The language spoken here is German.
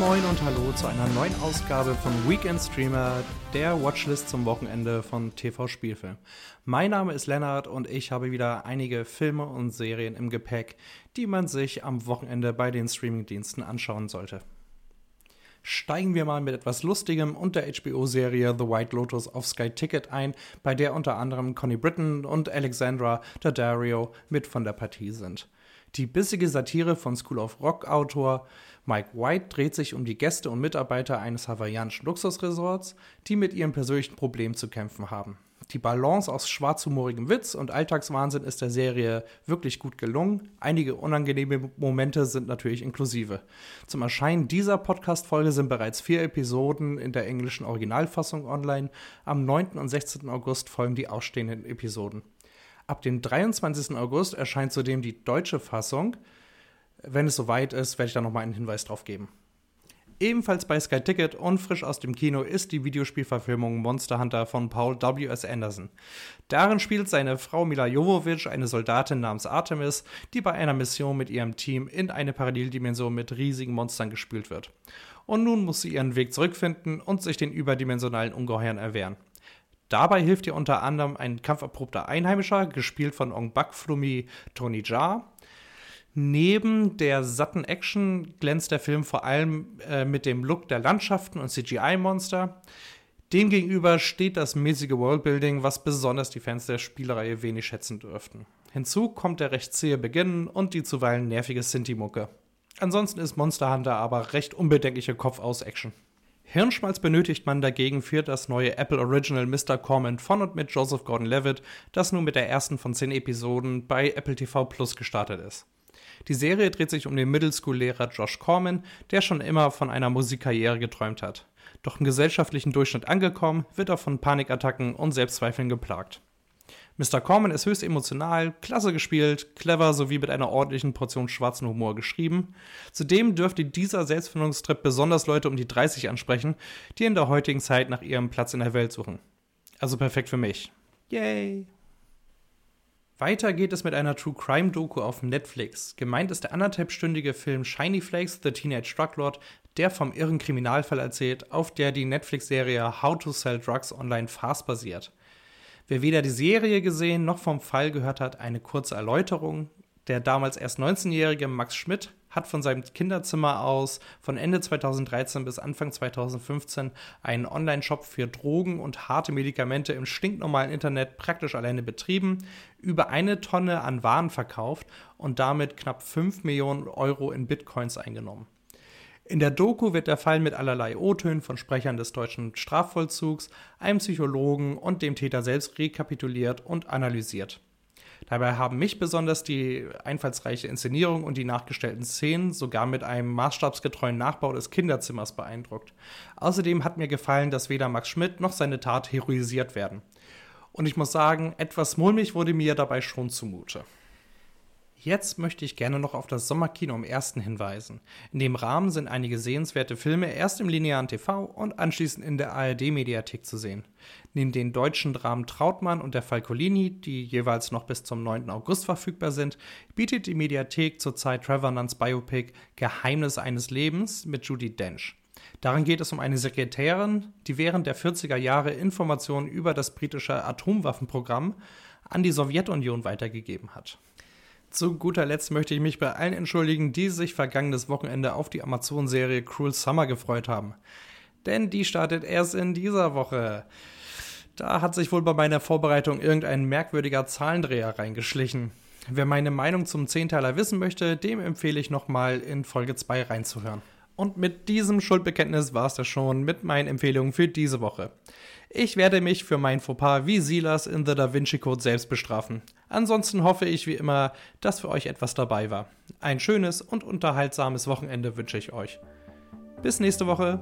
Moin und Hallo zu einer neuen Ausgabe von Weekend Streamer, der Watchlist zum Wochenende von TV Spielfilm. Mein Name ist Lennart und ich habe wieder einige Filme und Serien im Gepäck, die man sich am Wochenende bei den Streamingdiensten anschauen sollte. Steigen wir mal mit etwas Lustigem und der HBO-Serie The White Lotus auf Sky Ticket ein, bei der unter anderem Connie Britton und Alexandra Daddario mit von der Partie sind. Die bissige Satire von School of Rock-Autor Mike White dreht sich um die Gäste und Mitarbeiter eines hawaiianischen Luxusresorts, die mit ihrem persönlichen Problem zu kämpfen haben. Die Balance aus schwarzhumorigem Witz und Alltagswahnsinn ist der Serie wirklich gut gelungen. Einige unangenehme Momente sind natürlich inklusive. Zum Erscheinen dieser Podcast-Folge sind bereits vier Episoden in der englischen Originalfassung online. Am 9. und 16. August folgen die ausstehenden Episoden. Ab dem 23. August erscheint zudem die deutsche Fassung. Wenn es soweit ist, werde ich da nochmal einen Hinweis drauf geben. Ebenfalls bei Sky Ticket und frisch aus dem Kino ist die Videospielverfilmung Monster Hunter von Paul W.S. Anderson. Darin spielt seine Frau Mila Jovovich eine Soldatin namens Artemis, die bei einer Mission mit ihrem Team in eine Paralleldimension mit riesigen Monstern gespült wird. Und nun muss sie ihren Weg zurückfinden und sich den überdimensionalen Ungeheuern erwehren. Dabei hilft ihr unter anderem ein kampferprobter Einheimischer, gespielt von Ong Bak Flumi Tony Jaa. Neben der satten Action glänzt der Film vor allem äh, mit dem Look der Landschaften und CGI-Monster. Demgegenüber steht das mäßige Worldbuilding, was besonders die Fans der Spielereihe wenig schätzen dürften. Hinzu kommt der recht zähe Beginn und die zuweilen nervige Sinti-Mucke. Ansonsten ist Monster Hunter aber recht unbedenkliche Kopf-aus-Action. Hirnschmalz benötigt man dagegen für das neue Apple Original Mr. Corman von und mit Joseph Gordon-Levitt, das nun mit der ersten von zehn Episoden bei Apple TV Plus gestartet ist. Die Serie dreht sich um den Middle-School-Lehrer Josh Corman, der schon immer von einer Musikkarriere geträumt hat. Doch im gesellschaftlichen Durchschnitt angekommen, wird er von Panikattacken und Selbstzweifeln geplagt. Mr. Corman ist höchst emotional, klasse gespielt, clever sowie mit einer ordentlichen Portion schwarzen Humor geschrieben. Zudem dürfte dieser Selbstfindungstrip besonders Leute um die 30 ansprechen, die in der heutigen Zeit nach ihrem Platz in der Welt suchen. Also perfekt für mich. Yay! Weiter geht es mit einer True Crime Doku auf Netflix. Gemeint ist der anderthalbstündige Film Shiny Flakes, The Teenage Drug Lord, der vom irren Kriminalfall erzählt, auf der die Netflix-Serie How to Sell Drugs Online Fast basiert. Wer weder die Serie gesehen noch vom Fall gehört hat, eine kurze Erläuterung. Der damals erst 19-jährige Max Schmidt hat von seinem Kinderzimmer aus von Ende 2013 bis Anfang 2015 einen Online-Shop für Drogen und harte Medikamente im stinknormalen Internet praktisch alleine betrieben, über eine Tonne an Waren verkauft und damit knapp 5 Millionen Euro in Bitcoins eingenommen. In der Doku wird der Fall mit allerlei O-Tönen von Sprechern des deutschen Strafvollzugs, einem Psychologen und dem Täter selbst rekapituliert und analysiert. Dabei haben mich besonders die einfallsreiche Inszenierung und die nachgestellten Szenen sogar mit einem maßstabsgetreuen Nachbau des Kinderzimmers beeindruckt. Außerdem hat mir gefallen, dass weder Max Schmidt noch seine Tat heroisiert werden. Und ich muss sagen, etwas mulmig wurde mir dabei schon zumute. Jetzt möchte ich gerne noch auf das Sommerkino im ersten hinweisen. In dem Rahmen sind einige sehenswerte Filme erst im linearen TV und anschließend in der ARD-Mediathek zu sehen. Neben den deutschen Dramen Trautmann und der Falcolini, die jeweils noch bis zum 9. August verfügbar sind, bietet die Mediathek zurzeit Trevor Nunns Biopic Geheimnis eines Lebens mit Judy Dench. Darin geht es um eine Sekretärin, die während der 40er Jahre Informationen über das britische Atomwaffenprogramm an die Sowjetunion weitergegeben hat. Zu guter Letzt möchte ich mich bei allen entschuldigen, die sich vergangenes Wochenende auf die Amazon-Serie Cruel Summer gefreut haben. Denn die startet erst in dieser Woche. Da hat sich wohl bei meiner Vorbereitung irgendein merkwürdiger Zahlendreher reingeschlichen. Wer meine Meinung zum Zehnteiler wissen möchte, dem empfehle ich nochmal in Folge 2 reinzuhören. Und mit diesem Schuldbekenntnis war es das schon mit meinen Empfehlungen für diese Woche. Ich werde mich für mein Fauxpas wie Silas in The Da Vinci Code selbst bestrafen. Ansonsten hoffe ich wie immer, dass für euch etwas dabei war. Ein schönes und unterhaltsames Wochenende wünsche ich euch. Bis nächste Woche.